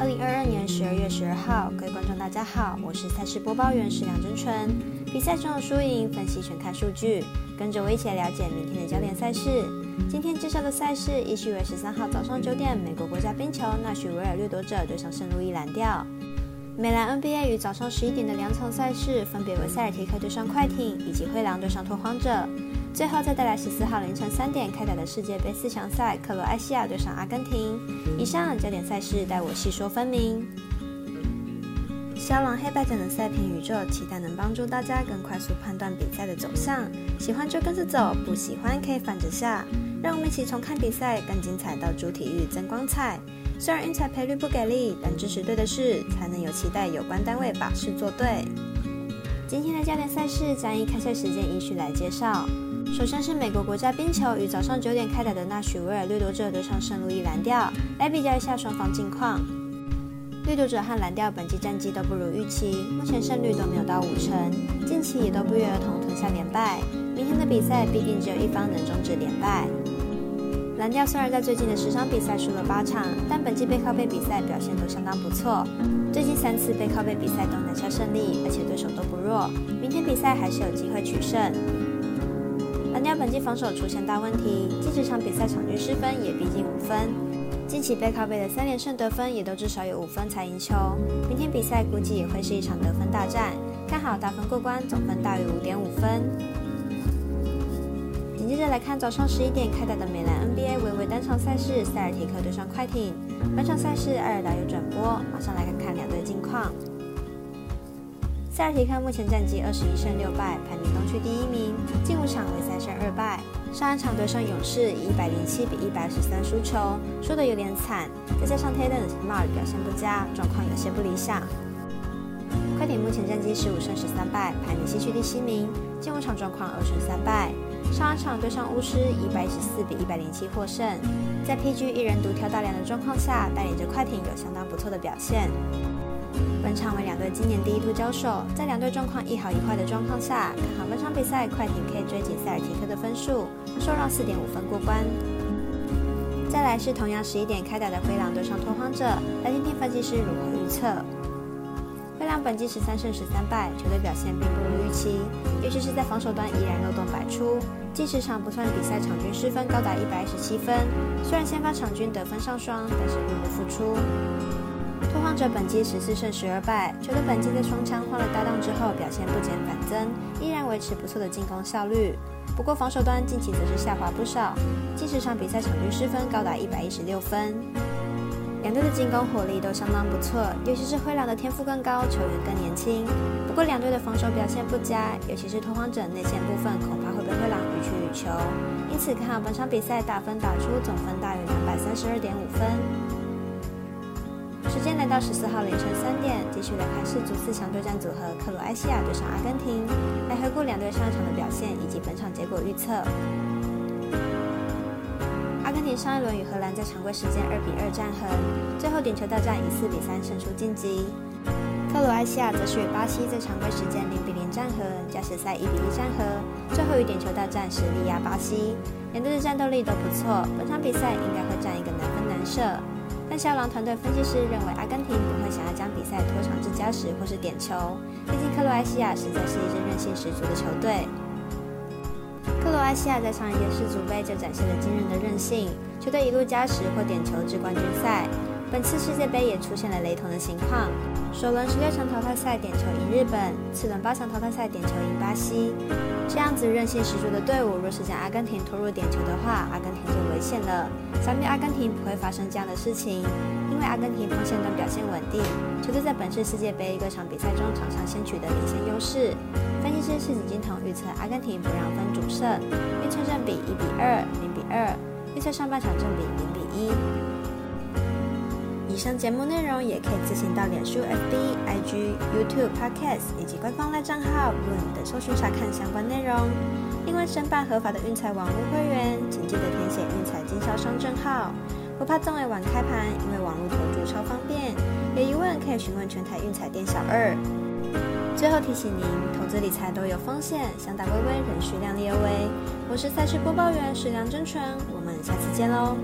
二零二二年十二月十二号，各位观众大家好，我是赛事播报员石梁真纯。比赛中的输赢分析全看数据，跟着我一起来了解明天的焦点赛事。今天介绍的赛事依序为十三号早上九点，美国国家冰球纳许维尔掠夺者对上圣路易蓝调。美兰 NBA 于早上十一点的两场赛事，分别为塞尔提克对上快艇，以及灰狼对上拓荒者。最后再带来十四号凌晨三点开打的世界杯四强赛，克罗埃西亚对上阿根廷。以上焦点赛事带我细说分明。肖朗黑白奖的赛评宇宙，期待能帮助大家更快速判断比赛的走向。喜欢就跟着走，不喜欢可以反着下。让我们一起从看比赛更精彩到主体育增光彩。虽然运彩赔率不给力，但支持对的事，才能有期待有关单位把事做对。今天的焦点赛事将以开赛时间依序来介绍。首先是美国国家冰球与早上九点开打的纳许维尔掠夺者对上圣路易蓝调，来比较一下双方近况。掠夺者和蓝调本季战绩都不如预期，目前胜率都没有到五成，近期也都不约而同吞下连败。明天的比赛必定只有一方能终止连败。蓝调虽然在最近的十场比赛输了八场，但本季背靠背比赛表现都相当不错。最近三次背靠背比赛都拿下胜利，而且对手都不弱。明天比赛还是有机会取胜。蓝调本季防守出现大问题，近十场比赛场均失分也逼近五分。近期背靠背的三连胜得分也都至少有五分才赢球。明天比赛估计也会是一场得分大战，看好大分过关，总分大于五点五分。紧接着来看早上十一点开打的美兰 NBA 微微单场赛事，塞尔提克对上快艇。本场赛事艾尔达有转播，马上来看看两队近况。塞尔提克目前战绩二十一胜六败，排名东区第一名，近五场为三胜二败。上一场对上勇士以一百零七比一百十三输球，输得有点惨，再加上 Tatum Mark 表现不佳，状况有些不理想。快艇目前战绩十五胜十三败，排名西区第七名，近五场状况二胜三败。上一场对上巫师，以一百一十四比一百零七获胜，在 PG 一人独挑大梁的状况下，带领着快艇有相当不错的表现。本场为两队今年第一度交手，在两队状况一好一坏的状况下，看好本场比赛快艇可以追紧塞尔提克的分数，受让四点五分过关。再来是同样十一点开打的灰狼对上拓荒者，来听听分析师如何预测。灰狼本季十三胜十三败，球队表现并不如预期，尤其是在防守端依然漏洞百出。近十场不算比赛场均失分高达一百二十七分，虽然先发场均得分上双，但是入不敷出。拓荒者本季十四胜十二败，球队本季在双枪换了搭档之后，表现不减反增，依然维持不错的进攻效率。不过防守端近期则是下滑不少，近十场比赛场均失分高达一百一十六分。两队的进攻火力都相当不错，尤其是灰狼的天赋更高，球员更年轻。不过两队的防守表现不佳，尤其是拓荒者内线部分恐怕会被灰狼予取予求。因此看好本场比赛打分打出总分大于两百三十二点五分。时间来到十四号凌晨三点，继续来看世足四强对战组合克罗埃西亚对上阿根廷，来回顾两队上一场的表现以及本场结果预测。阿根廷上一轮与荷兰在常规时间二比二战和，最后点球大战以四比三胜出晋级。克罗埃西亚则是与巴西在常规时间零比零战和，加时赛一比一战和，最后以点球大战实力压巴西。两队的战斗力都不错，本场比赛应该会战一个难分难舍。但肖朗团队分析师认为，阿根廷不会想要将比赛拖长至加时或是点球，毕竟克罗埃西亚实在是一支韧性十足的球队。克罗埃西亚在上一届世足杯就展现了惊人的韧性，球队一路加时或点球至冠军赛。本次世界杯也出现了雷同的情况，首轮十六强淘汰赛点球赢日本，次轮八强淘汰赛点球赢巴西。这样子韧性十足的队伍，若是将阿根廷拖入点球的话，阿根廷就危险了。想必阿根廷不会发生这样的事情，因为阿根廷锋线端表现稳定，球队在本次世界杯各场比赛中场上先取得领先优势。分析师是锦金童预测阿根廷不让分主胜，预测正比一比二、零比二，预测上半场正比零比一。以上节目内容也可以自行到脸书、FB、IG、YouTube、Podcast 以及官方赖账号 Room 的搜寻查看相关内容。另外，申办合法的运彩网络会员，请记得填写运彩经销商证号。不怕纵尾晚开盘，因为网络投注超方便。有疑问可以询问全台运彩店小二。最后提醒您，投资理财都有风险，想打微微仍需量力而为。我是赛事播报员石梁真纯，我们下次见喽。